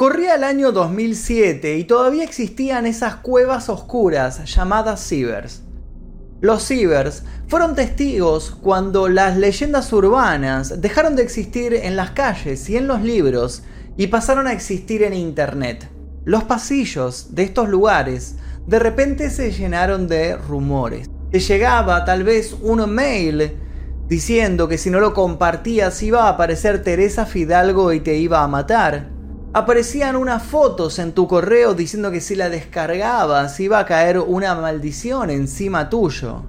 Corría el año 2007 y todavía existían esas cuevas oscuras llamadas cibers. Los cibers fueron testigos cuando las leyendas urbanas dejaron de existir en las calles y en los libros y pasaron a existir en Internet. Los pasillos de estos lugares de repente se llenaron de rumores. Te llegaba tal vez un mail diciendo que si no lo compartías iba a aparecer Teresa Fidalgo y te iba a matar aparecían unas fotos en tu correo diciendo que si la descargabas iba a caer una maldición encima tuyo.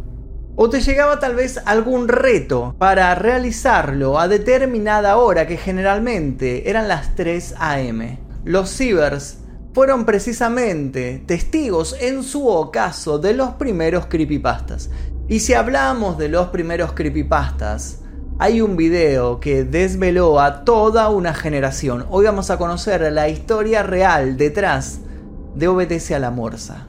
O te llegaba tal vez algún reto para realizarlo a determinada hora que generalmente eran las 3 am. Los cibers fueron precisamente testigos en su ocaso de los primeros creepypastas. Y si hablamos de los primeros creepypastas, hay un video que desveló a toda una generación. Hoy vamos a conocer la historia real detrás de Obedece a la Morsa.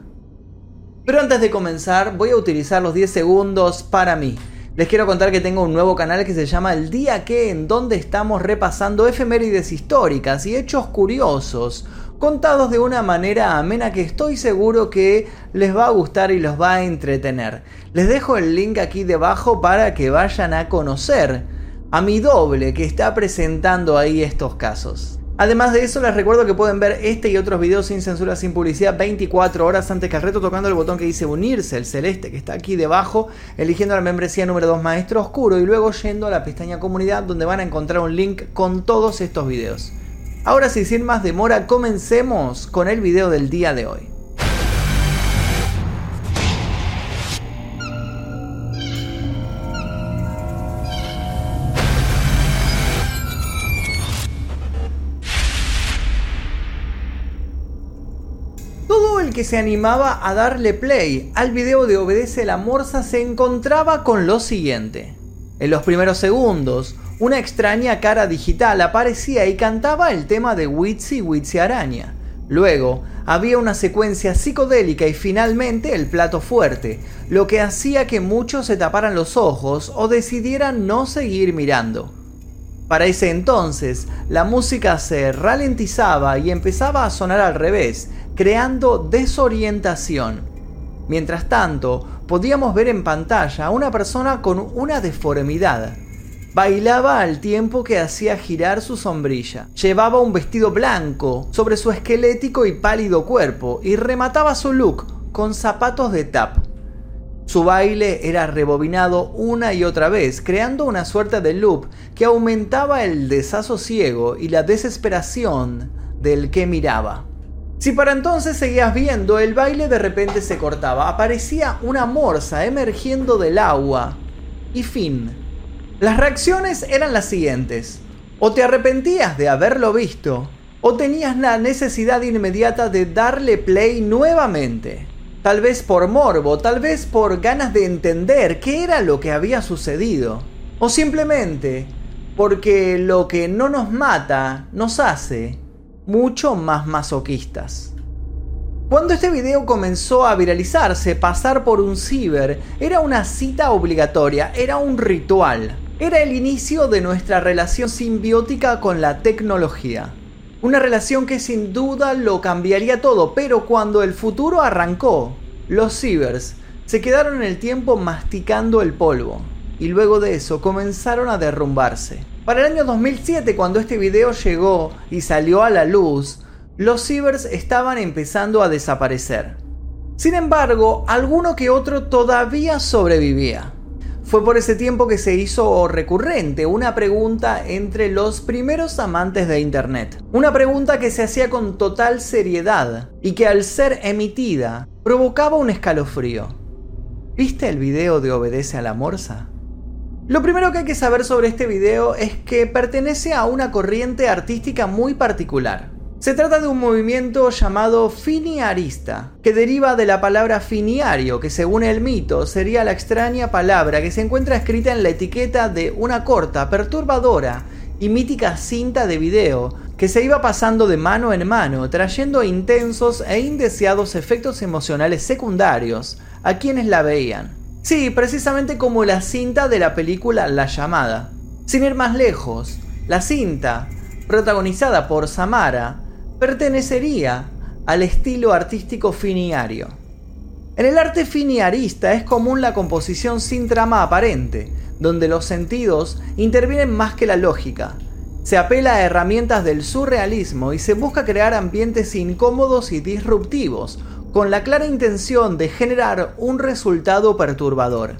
Pero antes de comenzar, voy a utilizar los 10 segundos para mí. Les quiero contar que tengo un nuevo canal que se llama El Día que, en donde estamos repasando efemérides históricas y hechos curiosos contados de una manera amena que estoy seguro que les va a gustar y los va a entretener. Les dejo el link aquí debajo para que vayan a conocer a mi doble que está presentando ahí estos casos. Además de eso, les recuerdo que pueden ver este y otros videos sin censura, sin publicidad, 24 horas antes que el reto, tocando el botón que dice unirse, el celeste que está aquí debajo, eligiendo la membresía número 2 Maestro Oscuro y luego yendo a la pestaña comunidad donde van a encontrar un link con todos estos videos. Ahora sí, sin más demora, comencemos con el video del día de hoy. Todo el que se animaba a darle play al video de Obedece la Morsa se encontraba con lo siguiente. En los primeros segundos, una extraña cara digital aparecía y cantaba el tema de Witsy Witsy Araña. Luego, había una secuencia psicodélica y finalmente el plato fuerte, lo que hacía que muchos se taparan los ojos o decidieran no seguir mirando. Para ese entonces, la música se ralentizaba y empezaba a sonar al revés, creando desorientación. Mientras tanto, podíamos ver en pantalla a una persona con una deformidad, Bailaba al tiempo que hacía girar su sombrilla. Llevaba un vestido blanco sobre su esquelético y pálido cuerpo y remataba su look con zapatos de tap. Su baile era rebobinado una y otra vez, creando una suerte de loop que aumentaba el desasosiego y la desesperación del que miraba. Si para entonces seguías viendo, el baile de repente se cortaba, aparecía una morsa emergiendo del agua y fin. Las reacciones eran las siguientes. O te arrepentías de haberlo visto, o tenías la necesidad inmediata de darle play nuevamente. Tal vez por morbo, tal vez por ganas de entender qué era lo que había sucedido. O simplemente porque lo que no nos mata nos hace mucho más masoquistas. Cuando este video comenzó a viralizarse, pasar por un ciber era una cita obligatoria, era un ritual. Era el inicio de nuestra relación simbiótica con la tecnología. Una relación que sin duda lo cambiaría todo, pero cuando el futuro arrancó, los cibers se quedaron en el tiempo masticando el polvo y luego de eso comenzaron a derrumbarse. Para el año 2007, cuando este video llegó y salió a la luz, los cibers estaban empezando a desaparecer. Sin embargo, alguno que otro todavía sobrevivía. Fue por ese tiempo que se hizo recurrente una pregunta entre los primeros amantes de Internet. Una pregunta que se hacía con total seriedad y que al ser emitida provocaba un escalofrío. ¿Viste el video de Obedece a la Morsa? Lo primero que hay que saber sobre este video es que pertenece a una corriente artística muy particular. Se trata de un movimiento llamado finiarista, que deriva de la palabra finiario, que según el mito sería la extraña palabra que se encuentra escrita en la etiqueta de una corta, perturbadora y mítica cinta de video que se iba pasando de mano en mano, trayendo intensos e indeseados efectos emocionales secundarios a quienes la veían. Sí, precisamente como la cinta de la película La llamada. Sin ir más lejos, la cinta, protagonizada por Samara, pertenecería al estilo artístico finiario. En el arte finiarista es común la composición sin trama aparente, donde los sentidos intervienen más que la lógica. Se apela a herramientas del surrealismo y se busca crear ambientes incómodos y disruptivos, con la clara intención de generar un resultado perturbador.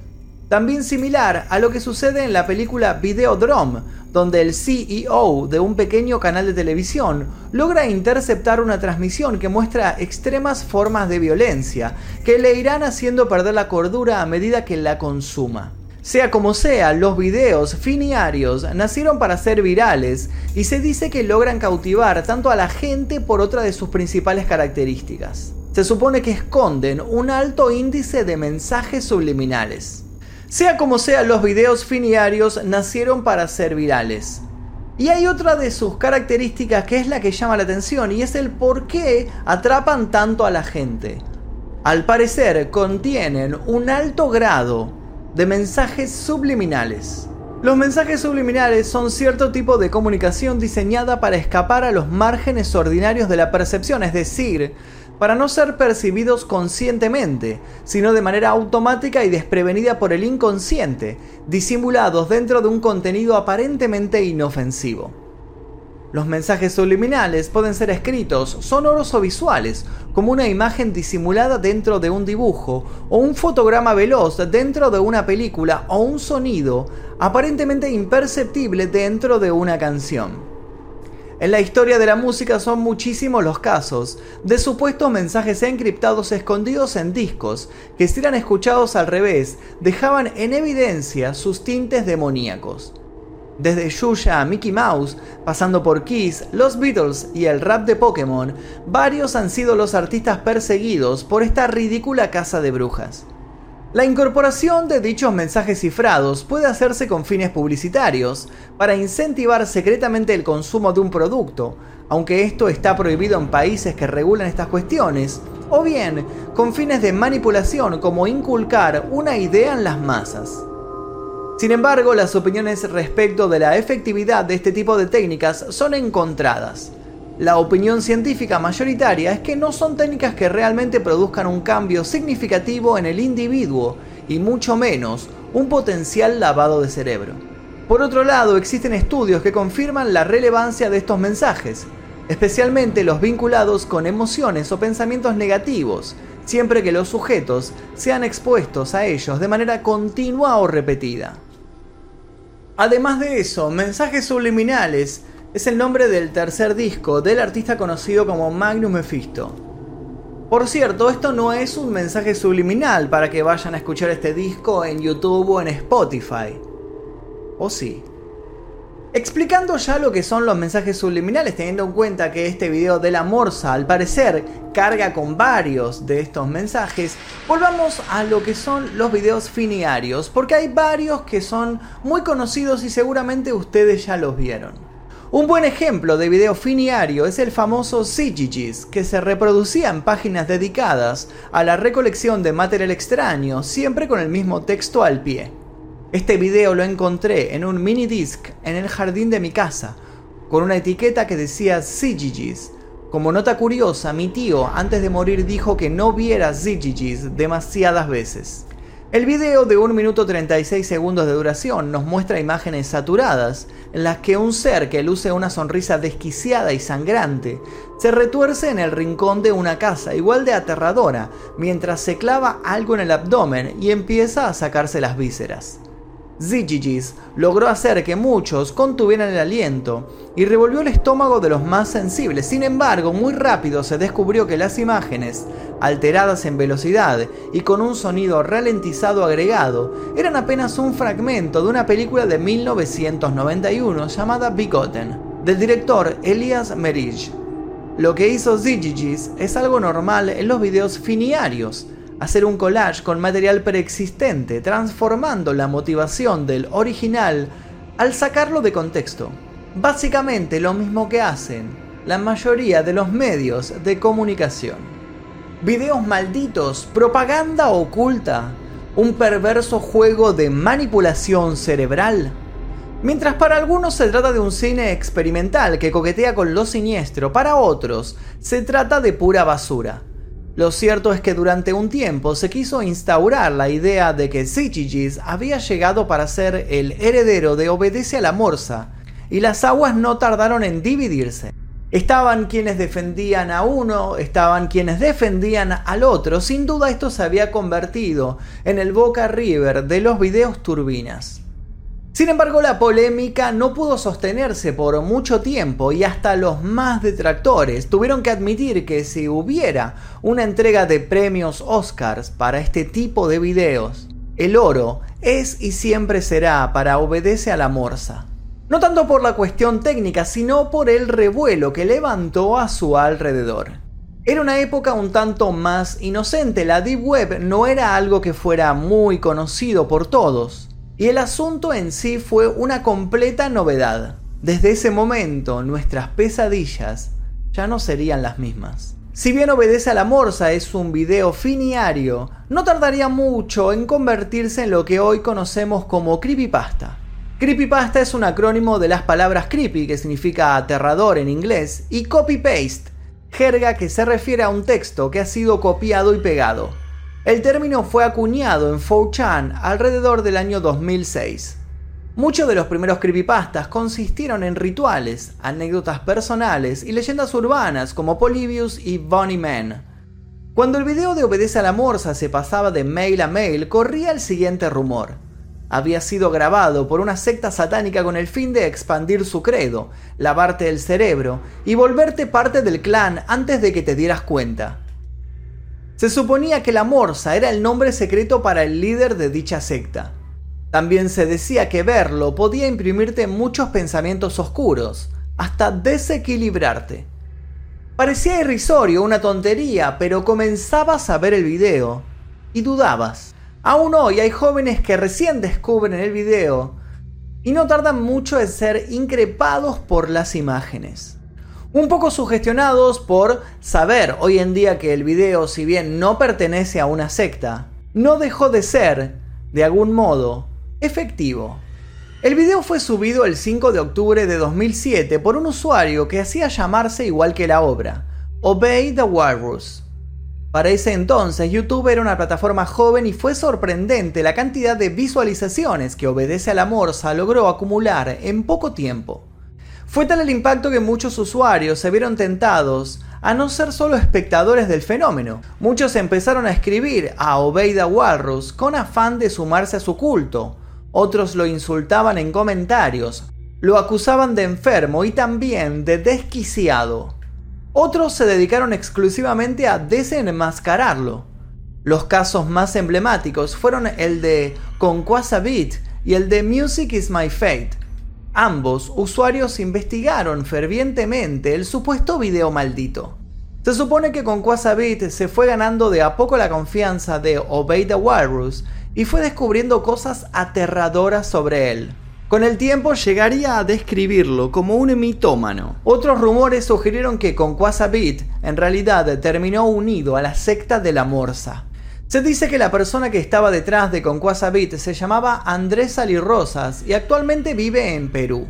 También similar a lo que sucede en la película Videodrome, donde el CEO de un pequeño canal de televisión logra interceptar una transmisión que muestra extremas formas de violencia que le irán haciendo perder la cordura a medida que la consuma. Sea como sea, los videos finiarios nacieron para ser virales y se dice que logran cautivar tanto a la gente por otra de sus principales características. Se supone que esconden un alto índice de mensajes subliminales. Sea como sea, los videos finiarios nacieron para ser virales. Y hay otra de sus características que es la que llama la atención y es el por qué atrapan tanto a la gente. Al parecer contienen un alto grado de mensajes subliminales. Los mensajes subliminales son cierto tipo de comunicación diseñada para escapar a los márgenes ordinarios de la percepción, es decir, para no ser percibidos conscientemente, sino de manera automática y desprevenida por el inconsciente, disimulados dentro de un contenido aparentemente inofensivo. Los mensajes subliminales pueden ser escritos, sonoros o visuales, como una imagen disimulada dentro de un dibujo, o un fotograma veloz dentro de una película, o un sonido aparentemente imperceptible dentro de una canción. En la historia de la música son muchísimos los casos de supuestos mensajes encriptados escondidos en discos que si eran escuchados al revés dejaban en evidencia sus tintes demoníacos. Desde Yuya a Mickey Mouse, pasando por Kiss, los Beatles y el rap de Pokémon, varios han sido los artistas perseguidos por esta ridícula casa de brujas. La incorporación de dichos mensajes cifrados puede hacerse con fines publicitarios, para incentivar secretamente el consumo de un producto, aunque esto está prohibido en países que regulan estas cuestiones, o bien con fines de manipulación como inculcar una idea en las masas. Sin embargo, las opiniones respecto de la efectividad de este tipo de técnicas son encontradas. La opinión científica mayoritaria es que no son técnicas que realmente produzcan un cambio significativo en el individuo y mucho menos un potencial lavado de cerebro. Por otro lado, existen estudios que confirman la relevancia de estos mensajes, especialmente los vinculados con emociones o pensamientos negativos, siempre que los sujetos sean expuestos a ellos de manera continua o repetida. Además de eso, mensajes subliminales es el nombre del tercer disco del artista conocido como Magnum Mephisto. Por cierto, esto no es un mensaje subliminal para que vayan a escuchar este disco en YouTube o en Spotify. ¿O sí? Explicando ya lo que son los mensajes subliminales, teniendo en cuenta que este video de la morsa al parecer carga con varios de estos mensajes, volvamos a lo que son los videos finiarios, porque hay varios que son muy conocidos y seguramente ustedes ya los vieron. Un buen ejemplo de video finiario es el famoso CGGs, que se reproducía en páginas dedicadas a la recolección de material extraño, siempre con el mismo texto al pie. Este video lo encontré en un mini disc en el jardín de mi casa, con una etiqueta que decía CGGs. Como nota curiosa, mi tío antes de morir dijo que no viera CGGs demasiadas veces. El video de 1 minuto 36 segundos de duración nos muestra imágenes saturadas en las que un ser que luce una sonrisa desquiciada y sangrante se retuerce en el rincón de una casa igual de aterradora mientras se clava algo en el abdomen y empieza a sacarse las vísceras. Zigigis logró hacer que muchos contuvieran el aliento y revolvió el estómago de los más sensibles. Sin embargo, muy rápido se descubrió que las imágenes, alteradas en velocidad y con un sonido ralentizado agregado, eran apenas un fragmento de una película de 1991 llamada Bigotten, del director Elias Merich. Lo que hizo Zigigis es algo normal en los videos finiarios, hacer un collage con material preexistente, transformando la motivación del original al sacarlo de contexto. Básicamente lo mismo que hacen la mayoría de los medios de comunicación. Videos malditos, propaganda oculta, un perverso juego de manipulación cerebral. Mientras para algunos se trata de un cine experimental que coquetea con lo siniestro, para otros se trata de pura basura. Lo cierto es que durante un tiempo se quiso instaurar la idea de que Zichigis había llegado para ser el heredero de Obedece a la Morsa, y las aguas no tardaron en dividirse. Estaban quienes defendían a uno, estaban quienes defendían al otro. Sin duda esto se había convertido en el Boca River de los videos turbinas. Sin embargo, la polémica no pudo sostenerse por mucho tiempo y hasta los más detractores tuvieron que admitir que si hubiera una entrega de premios Oscars para este tipo de videos, el oro es y siempre será para obedece a la morsa. No tanto por la cuestión técnica, sino por el revuelo que levantó a su alrededor. Era una época un tanto más inocente, la Deep Web no era algo que fuera muy conocido por todos y el asunto en sí fue una completa novedad. Desde ese momento nuestras pesadillas ya no serían las mismas. Si bien Obedece a la Morsa es un video finiario, no tardaría mucho en convertirse en lo que hoy conocemos como creepypasta. Creepypasta es un acrónimo de las palabras creepy, que significa aterrador en inglés, y copy-paste, jerga que se refiere a un texto que ha sido copiado y pegado. El término fue acuñado en 4chan alrededor del año 2006. Muchos de los primeros creepypastas consistieron en rituales, anécdotas personales y leyendas urbanas como Polybius y Bunny Man. Cuando el video de Obedece a la Morsa se pasaba de mail a mail, corría el siguiente rumor. Había sido grabado por una secta satánica con el fin de expandir su credo, lavarte el cerebro y volverte parte del clan antes de que te dieras cuenta. Se suponía que la Morsa era el nombre secreto para el líder de dicha secta. También se decía que verlo podía imprimirte muchos pensamientos oscuros, hasta desequilibrarte. Parecía irrisorio, una tontería, pero comenzabas a ver el video y dudabas. Aún hoy hay jóvenes que recién descubren el video y no tardan mucho en ser increpados por las imágenes un poco sugestionados por saber hoy en día que el video, si bien no pertenece a una secta, no dejó de ser, de algún modo, efectivo. El video fue subido el 5 de octubre de 2007 por un usuario que hacía llamarse igual que la obra, Obey the Walrus. Para ese entonces, YouTube era una plataforma joven y fue sorprendente la cantidad de visualizaciones que Obedece a la Morsa logró acumular en poco tiempo. Fue tal el impacto que muchos usuarios se vieron tentados a no ser solo espectadores del fenómeno. Muchos empezaron a escribir a Obeida Walrus con afán de sumarse a su culto. Otros lo insultaban en comentarios, lo acusaban de enfermo y también de desquiciado. Otros se dedicaron exclusivamente a desenmascararlo. Los casos más emblemáticos fueron el de Conquasa Beat y el de Music is My Fate, Ambos usuarios investigaron fervientemente el supuesto video maldito. Se supone que con Quasabit se fue ganando de a poco la confianza de Obey the Walrus y fue descubriendo cosas aterradoras sobre él. Con el tiempo llegaría a describirlo como un mitómano. Otros rumores sugirieron que con Quasabit en realidad terminó unido a la secta de la Morsa. Se dice que la persona que estaba detrás de Conquasa Beat se llamaba Andrés Rosas y actualmente vive en Perú.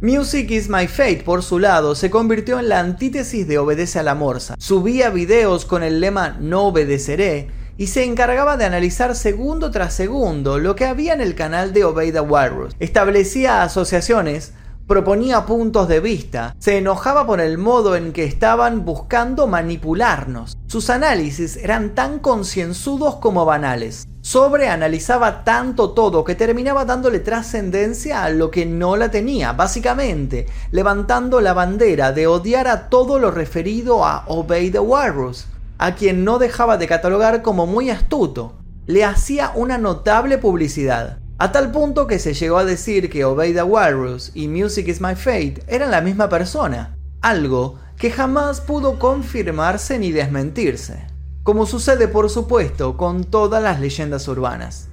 Music is My Fate, por su lado, se convirtió en la antítesis de Obedece a la Morsa. Subía videos con el lema No obedeceré y se encargaba de analizar segundo tras segundo lo que había en el canal de Obey the Walrus. Establecía asociaciones proponía puntos de vista, se enojaba por el modo en que estaban buscando manipularnos. Sus análisis eran tan concienzudos como banales. Sobreanalizaba tanto todo que terminaba dándole trascendencia a lo que no la tenía, básicamente levantando la bandera de odiar a todo lo referido a Obey the Walrus, a quien no dejaba de catalogar como muy astuto. Le hacía una notable publicidad. A tal punto que se llegó a decir que Obey the Walrus y Music is My Fate eran la misma persona, algo que jamás pudo confirmarse ni desmentirse, como sucede por supuesto con todas las leyendas urbanas.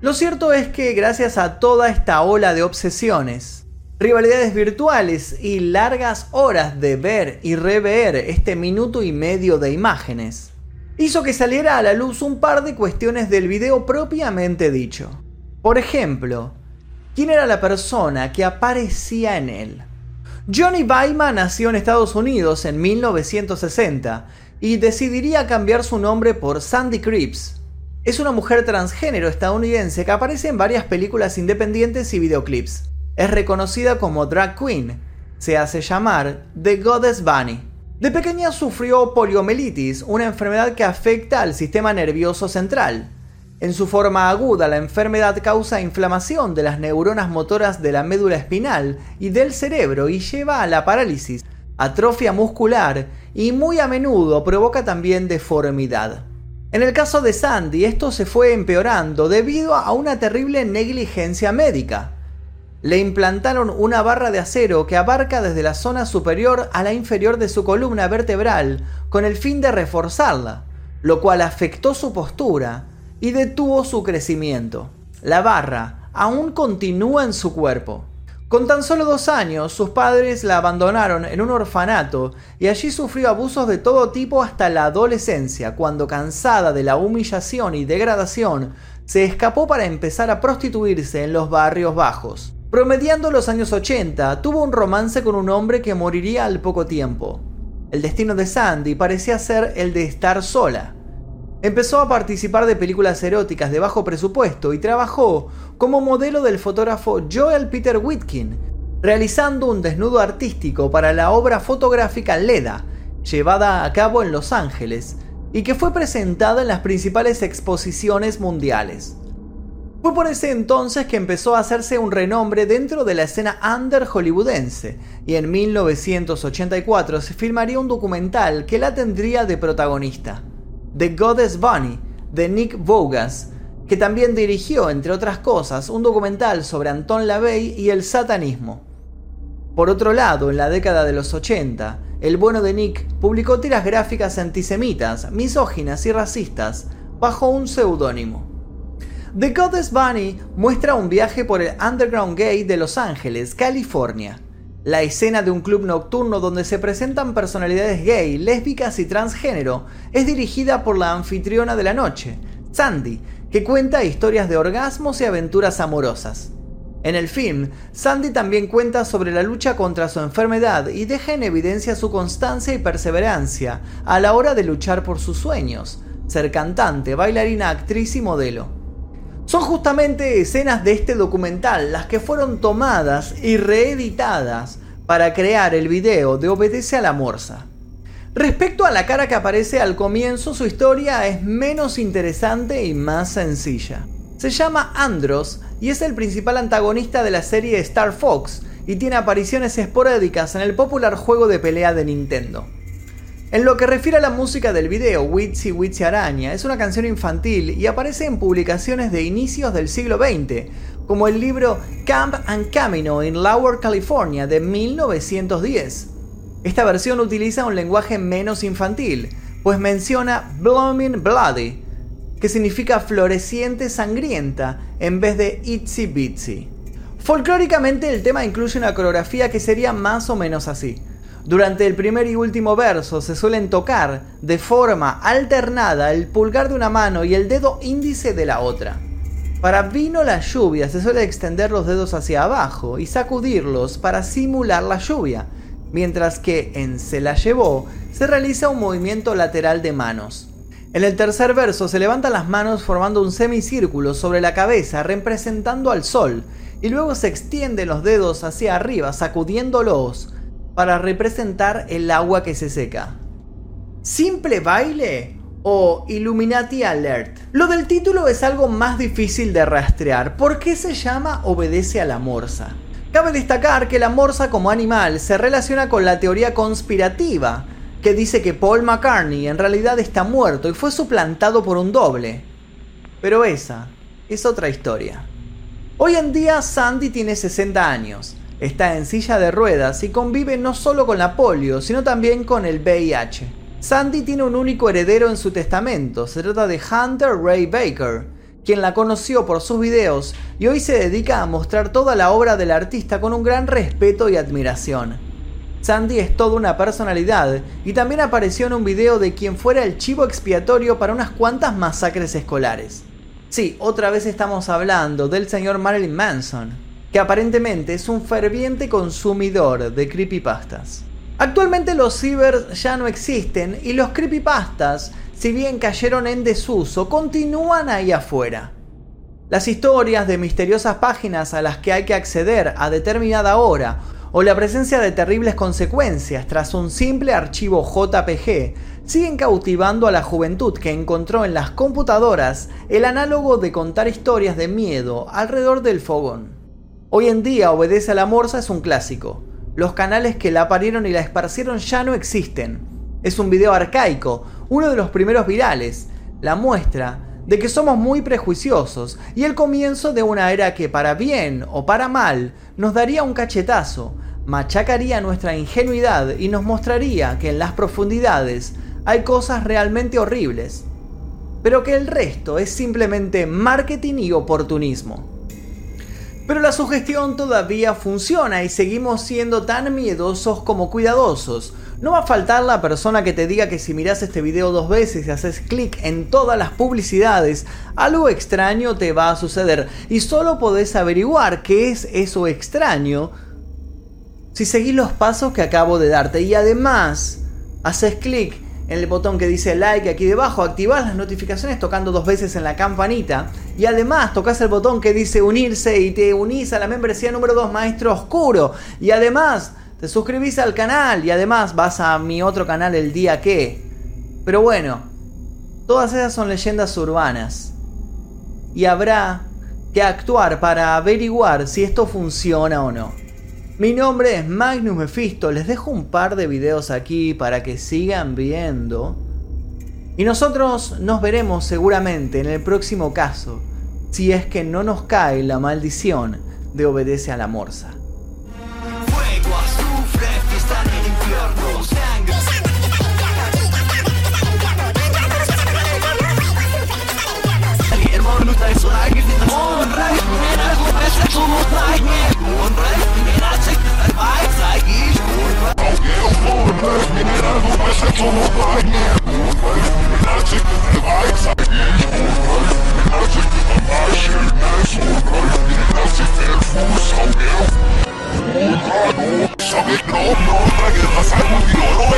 Lo cierto es que gracias a toda esta ola de obsesiones, rivalidades virtuales y largas horas de ver y rever este minuto y medio de imágenes, hizo que saliera a la luz un par de cuestiones del video propiamente dicho. Por ejemplo, quién era la persona que aparecía en él. Johnny Baima nació en Estados Unidos en 1960 y decidiría cambiar su nombre por Sandy Cripps. Es una mujer transgénero estadounidense que aparece en varias películas independientes y videoclips. Es reconocida como drag queen. Se hace llamar The Goddess Bunny. De pequeña sufrió poliomielitis, una enfermedad que afecta al sistema nervioso central. En su forma aguda, la enfermedad causa inflamación de las neuronas motoras de la médula espinal y del cerebro y lleva a la parálisis, atrofia muscular y muy a menudo provoca también deformidad. En el caso de Sandy, esto se fue empeorando debido a una terrible negligencia médica. Le implantaron una barra de acero que abarca desde la zona superior a la inferior de su columna vertebral con el fin de reforzarla, lo cual afectó su postura, y detuvo su crecimiento. La barra aún continúa en su cuerpo. Con tan solo dos años, sus padres la abandonaron en un orfanato y allí sufrió abusos de todo tipo hasta la adolescencia, cuando cansada de la humillación y degradación, se escapó para empezar a prostituirse en los barrios bajos. Promediando los años 80, tuvo un romance con un hombre que moriría al poco tiempo. El destino de Sandy parecía ser el de estar sola. Empezó a participar de películas eróticas de bajo presupuesto y trabajó como modelo del fotógrafo Joel Peter Whitkin, realizando un desnudo artístico para la obra fotográfica Leda, llevada a cabo en Los Ángeles, y que fue presentada en las principales exposiciones mundiales. Fue por ese entonces que empezó a hacerse un renombre dentro de la escena under hollywoodense, y en 1984 se filmaría un documental que la tendría de protagonista. The Goddess Bunny, de Nick Vogas, que también dirigió, entre otras cosas, un documental sobre Anton LaVey y el satanismo. Por otro lado, en la década de los 80, el bueno de Nick publicó tiras gráficas antisemitas, misóginas y racistas bajo un seudónimo. The Goddess Bunny muestra un viaje por el underground gay de Los Ángeles, California la escena de un club nocturno donde se presentan personalidades gay, lésbicas y transgénero es dirigida por la anfitriona de la noche, Sandy, que cuenta historias de orgasmos y aventuras amorosas. En el film, Sandy también cuenta sobre la lucha contra su enfermedad y deja en evidencia su constancia y perseverancia a la hora de luchar por sus sueños, ser cantante, bailarina, actriz y modelo. Son justamente escenas de este documental las que fueron tomadas y reeditadas para crear el video de Obedece a la Morsa. Respecto a la cara que aparece al comienzo, su historia es menos interesante y más sencilla. Se llama Andros y es el principal antagonista de la serie Star Fox y tiene apariciones esporádicas en el popular juego de pelea de Nintendo. En lo que refiere a la música del video, Witsy Witsy Araña es una canción infantil y aparece en publicaciones de inicios del siglo XX, como el libro Camp and Camino in Lower California de 1910. Esta versión utiliza un lenguaje menos infantil, pues menciona Blooming Bloody, que significa floreciente sangrienta, en vez de itsy bitsy. Folclóricamente el tema incluye una coreografía que sería más o menos así. Durante el primer y último verso se suelen tocar de forma alternada el pulgar de una mano y el dedo índice de la otra. Para vino la lluvia se suele extender los dedos hacia abajo y sacudirlos para simular la lluvia, mientras que en Se la llevó se realiza un movimiento lateral de manos. En el tercer verso se levantan las manos formando un semicírculo sobre la cabeza representando al sol y luego se extienden los dedos hacia arriba sacudiéndolos para representar el agua que se seca. ¿Simple baile o Illuminati Alert? Lo del título es algo más difícil de rastrear. ¿Por qué se llama Obedece a la Morsa? Cabe destacar que la morsa como animal se relaciona con la teoría conspirativa, que dice que Paul McCartney en realidad está muerto y fue suplantado por un doble. Pero esa es otra historia. Hoy en día Sandy tiene 60 años Está en silla de ruedas y convive no solo con la polio, sino también con el VIH. Sandy tiene un único heredero en su testamento, se trata de Hunter Ray Baker, quien la conoció por sus videos y hoy se dedica a mostrar toda la obra del artista con un gran respeto y admiración. Sandy es toda una personalidad y también apareció en un video de quien fuera el chivo expiatorio para unas cuantas masacres escolares. Sí, otra vez estamos hablando del señor Marilyn Manson. Que aparentemente es un ferviente consumidor de creepypastas. Actualmente los cibers ya no existen y los creepypastas, si bien cayeron en desuso, continúan ahí afuera. Las historias de misteriosas páginas a las que hay que acceder a determinada hora o la presencia de terribles consecuencias tras un simple archivo JPG siguen cautivando a la juventud que encontró en las computadoras el análogo de contar historias de miedo alrededor del fogón. Hoy en día Obedece a la Morsa es un clásico, los canales que la parieron y la esparcieron ya no existen. Es un video arcaico, uno de los primeros virales, la muestra de que somos muy prejuiciosos y el comienzo de una era que para bien o para mal nos daría un cachetazo, machacaría nuestra ingenuidad y nos mostraría que en las profundidades hay cosas realmente horribles, pero que el resto es simplemente marketing y oportunismo. Pero la sugestión todavía funciona y seguimos siendo tan miedosos como cuidadosos. No va a faltar la persona que te diga que si miras este video dos veces y haces clic en todas las publicidades, algo extraño te va a suceder. Y solo podés averiguar qué es eso extraño si seguís los pasos que acabo de darte. Y además, haces clic en el botón que dice like aquí debajo, activas las notificaciones tocando dos veces en la campanita y además tocas el botón que dice unirse y te unís a la membresía número 2 Maestro Oscuro y además te suscribís al canal y además vas a mi otro canal el día que. Pero bueno, todas esas son leyendas urbanas y habrá que actuar para averiguar si esto funciona o no. Mi nombre es Magnus Mephisto, les dejo un par de videos aquí para que sigan viendo. Y nosotros nos veremos seguramente en el próximo caso, si es que no nos cae la maldición de obedece a la morsa. Que no, no, para que pasa contigo, no es, es